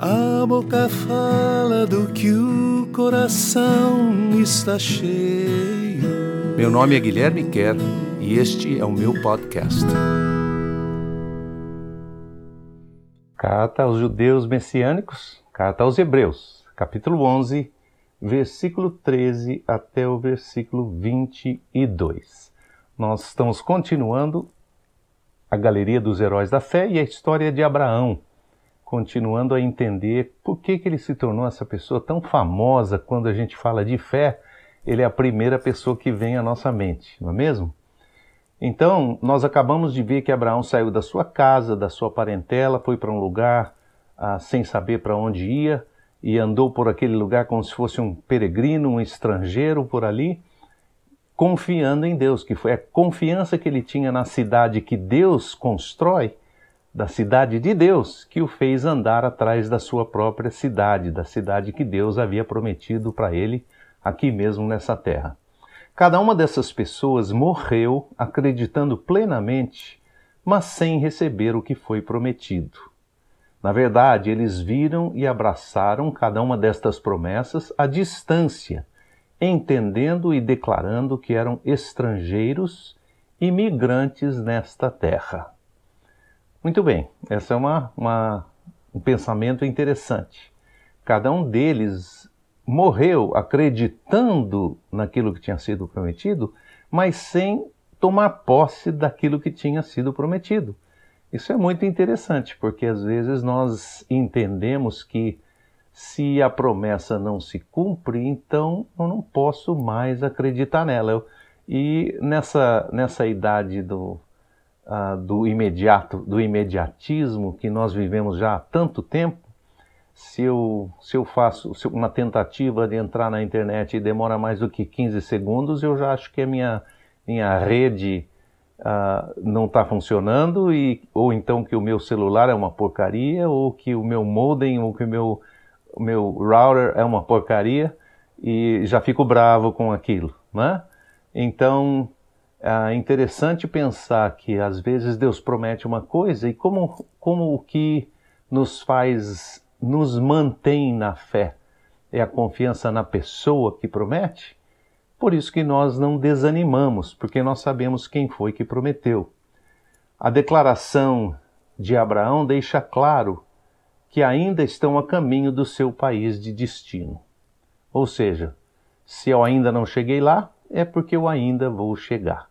A boca fala do que o coração está cheio. Meu nome é Guilherme Kerr e este é o meu podcast. Carta aos Judeus Messiânicos, Carta aos Hebreus, capítulo 11, versículo 13 até o versículo 22. Nós estamos continuando a galeria dos heróis da fé e a história de Abraão continuando a entender por que, que ele se tornou essa pessoa tão famosa quando a gente fala de fé, ele é a primeira pessoa que vem à nossa mente, não é mesmo? Então, nós acabamos de ver que Abraão saiu da sua casa, da sua parentela, foi para um lugar ah, sem saber para onde ia e andou por aquele lugar como se fosse um peregrino, um estrangeiro por ali, confiando em Deus, que foi a confiança que ele tinha na cidade que Deus constrói da cidade de Deus que o fez andar atrás da sua própria cidade, da cidade que Deus havia prometido para ele aqui mesmo nessa terra. Cada uma dessas pessoas morreu acreditando plenamente, mas sem receber o que foi prometido. Na verdade, eles viram e abraçaram cada uma destas promessas à distância, entendendo e declarando que eram estrangeiros, imigrantes nesta terra. Muito bem, esse é uma, uma, um pensamento interessante. Cada um deles morreu acreditando naquilo que tinha sido prometido, mas sem tomar posse daquilo que tinha sido prometido. Isso é muito interessante, porque às vezes nós entendemos que se a promessa não se cumpre, então eu não posso mais acreditar nela. Eu, e nessa, nessa idade do, uh, do imediato, do imediatismo que nós vivemos já há tanto tempo, se eu, se eu faço uma tentativa de entrar na internet e demora mais do que 15 segundos, eu já acho que a minha, minha rede uh, não está funcionando, e, ou então que o meu celular é uma porcaria, ou que o meu modem, ou que o meu, o meu router é uma porcaria, e já fico bravo com aquilo. Né? Então, é interessante pensar que às vezes Deus promete uma coisa e como, como o que nos faz, nos mantém na fé é a confiança na pessoa que promete, por isso que nós não desanimamos, porque nós sabemos quem foi que prometeu. A declaração de Abraão deixa claro que ainda estão a caminho do seu país de destino. Ou seja, se eu ainda não cheguei lá, é porque eu ainda vou chegar.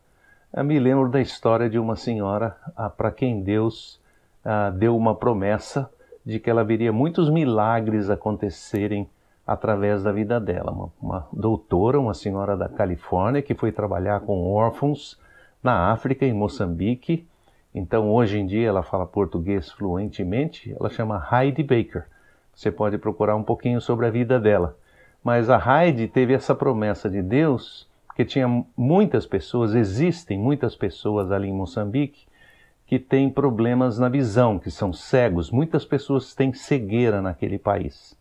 Eu me lembro da história de uma senhora ah, para quem Deus ah, deu uma promessa de que ela veria muitos milagres acontecerem através da vida dela. Uma, uma, doutora, uma senhora da Califórnia, que foi trabalhar com órfãos na África, em Moçambique. Então, hoje em dia, ela fala português fluentemente. Ela chama Heidi Baker. Você pode procurar um pouquinho sobre a vida dela. Mas a Heidi teve essa promessa de Deus porque tinha muitas pessoas, existem muitas pessoas ali em Moçambique que têm problemas na visão, que são cegos. Muitas pessoas têm cegueira naquele país.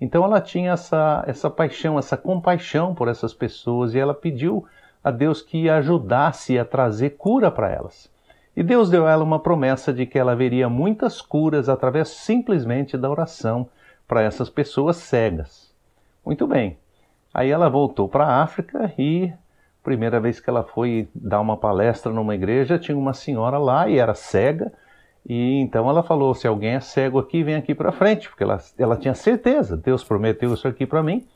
Então ela tinha essa, essa paixão, essa compaixão por essas pessoas e ela pediu a Deus que ajudasse a trazer cura para elas. E Deus deu a ela uma promessa de que ela veria muitas curas através simplesmente da oração para essas pessoas cegas. Muito bem. Aí ela voltou para a África e primeira vez que ela foi dar uma palestra numa igreja, tinha uma senhora lá e era cega. E então ela falou: se alguém é cego aqui, vem aqui para frente, porque ela, ela tinha certeza, Deus prometeu isso aqui para mim,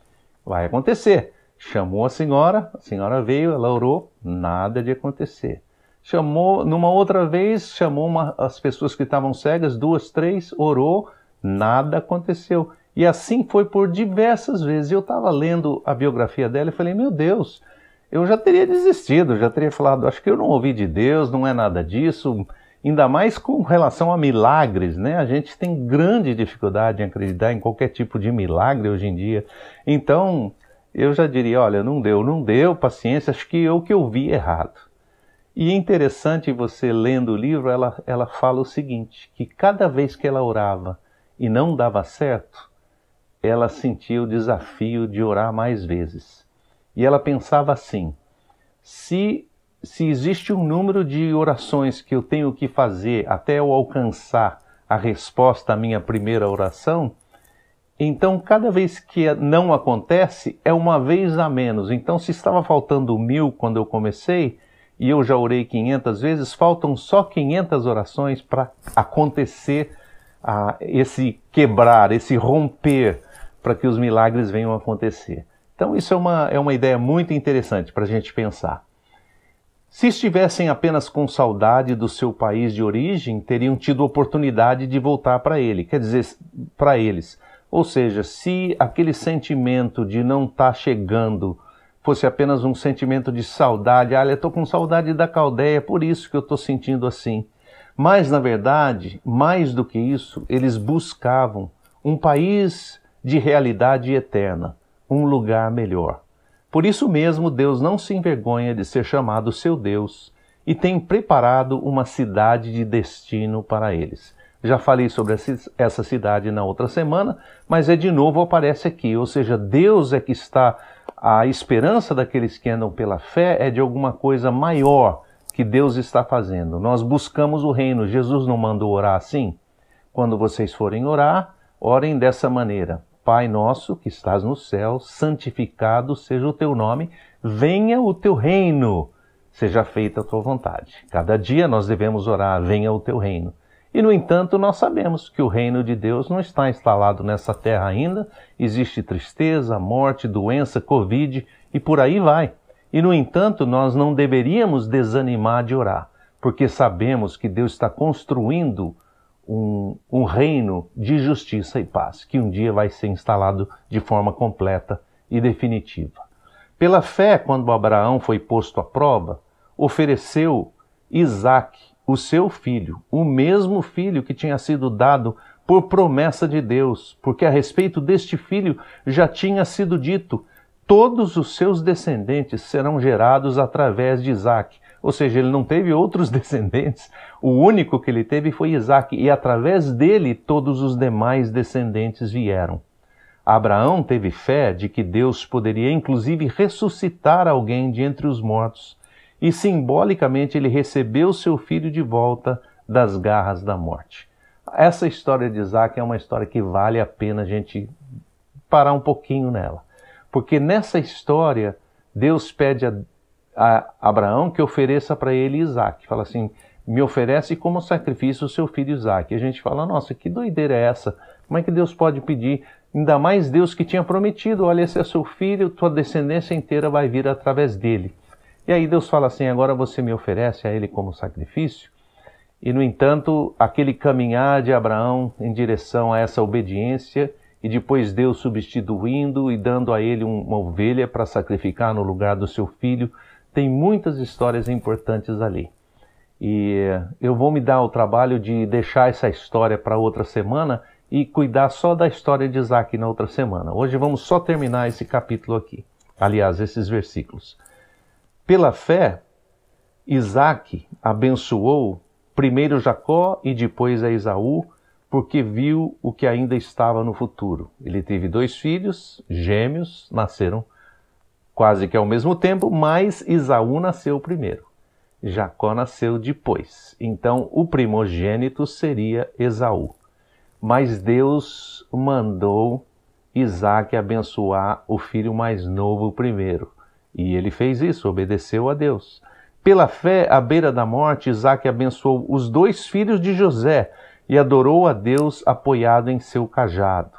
vai acontecer. Chamou a senhora, a senhora veio, ela orou, nada de acontecer. Chamou, numa outra vez, chamou uma, as pessoas que estavam cegas, duas, três, orou, nada aconteceu. E assim foi por diversas vezes. Eu estava lendo a biografia dela e falei: meu Deus, eu já teria desistido, já teria falado, acho que eu não ouvi de Deus, não é nada disso. Ainda mais com relação a milagres, né? A gente tem grande dificuldade em acreditar em qualquer tipo de milagre hoje em dia. Então, eu já diria: olha, não deu, não deu, paciência, acho que eu que eu vi errado. E é interessante você lendo o livro, ela, ela fala o seguinte: que cada vez que ela orava e não dava certo, ela sentia o desafio de orar mais vezes. E ela pensava assim: se, se existe um número de orações que eu tenho que fazer até eu alcançar a resposta à minha primeira oração, Então, cada vez que não acontece, é uma vez a menos. Então, se estava faltando mil quando eu comecei, e eu já orei 500 vezes, faltam só 500 orações para acontecer ah, esse quebrar, esse romper, para que os milagres venham a acontecer. Então, isso é uma, é uma ideia muito interessante para a gente pensar. Se estivessem apenas com saudade do seu país de origem, teriam tido oportunidade de voltar para ele, quer dizer, para eles. Ou seja, se aquele sentimento de não estar tá chegando fosse apenas um sentimento de saudade, ah, eu estou com saudade da caldeia, por isso que eu estou sentindo assim. Mas, na verdade, mais do que isso, eles buscavam um país de realidade eterna, um lugar melhor. Por isso mesmo, Deus não se envergonha de ser chamado seu Deus e tem preparado uma cidade de destino para eles. Já falei sobre essa cidade na outra semana, mas é de novo aparece aqui, ou seja, Deus é que está a esperança daqueles que andam pela fé é de alguma coisa maior que Deus está fazendo. Nós buscamos o reino. Jesus não mandou orar assim? Quando vocês forem orar, orem dessa maneira: Pai nosso que estás no céu, santificado seja o teu nome, venha o teu reino, seja feita a tua vontade. Cada dia nós devemos orar: venha o teu reino. E, no entanto, nós sabemos que o reino de Deus não está instalado nessa terra ainda, existe tristeza, morte, doença, Covid e por aí vai. E, no entanto, nós não deveríamos desanimar de orar, porque sabemos que Deus está construindo um, um reino de justiça e paz, que um dia vai ser instalado de forma completa e definitiva. Pela fé, quando Abraão foi posto à prova, ofereceu Isaac o seu filho, o mesmo filho que tinha sido dado por promessa de Deus, porque a respeito deste filho já tinha sido dito: todos os seus descendentes serão gerados através de Isaac. Ou seja, ele não teve outros descendentes, o único que ele teve foi Isaac, e através dele todos os demais descendentes vieram. Abraão teve fé de que Deus poderia inclusive ressuscitar alguém de entre os mortos e simbolicamente ele recebeu seu filho de volta das garras da morte. Essa história de Isaac é uma história que vale a pena a gente parar um pouquinho nela. Porque nessa história, Deus pede a, a Abraão que ofereça para ele Isaac. Fala assim: me oferece como sacrifício o seu filho Isaac. E a gente fala: nossa, que doideira é essa? Como é que Deus pode pedir? Ainda mais Deus que tinha prometido: olha, esse é seu filho, tua descendência inteira vai vir através dele. E aí Deus fala assim: agora você me oferece a ele como sacrifício? E, no entanto, aquele caminhar de Abraão em direção a essa obediência, e depois Deus substituindo e dando a ele uma ovelha para sacrificar no lugar do seu filho, tem muitas histórias importantes ali. E eu vou me dar o trabalho de deixar essa história para outra semana e cuidar só da história de Isaac na outra semana. Hoje vamos só terminar esse capítulo aqui. Aliás, esses versículos. Pela fé, Isaac abençoou primeiro Jacó e depois a Esaú, porque viu o que ainda estava no futuro. Ele teve dois filhos, gêmeos, nasceram quase que ao mesmo tempo, mas Esaú nasceu primeiro. Jacó nasceu depois. Então, o primogênito seria Esaú. Mas Deus mandou Isaac abençoar o filho mais novo primeiro. E ele fez isso, obedeceu a Deus. Pela fé, à beira da morte, Isaac abençoou os dois filhos de José e adorou a Deus apoiado em seu cajado.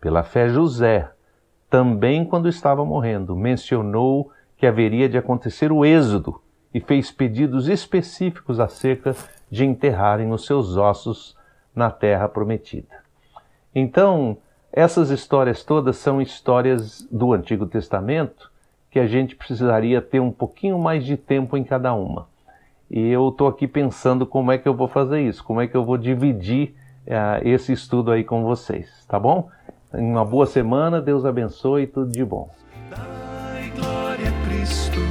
Pela fé, José, também quando estava morrendo, mencionou que haveria de acontecer o êxodo e fez pedidos específicos acerca de enterrarem os seus ossos na terra prometida. Então, essas histórias todas são histórias do Antigo Testamento que a gente precisaria ter um pouquinho mais de tempo em cada uma. E eu estou aqui pensando como é que eu vou fazer isso, como é que eu vou dividir uh, esse estudo aí com vocês, tá bom? Uma boa semana, Deus abençoe e tudo de bom. Dai glória a Cristo.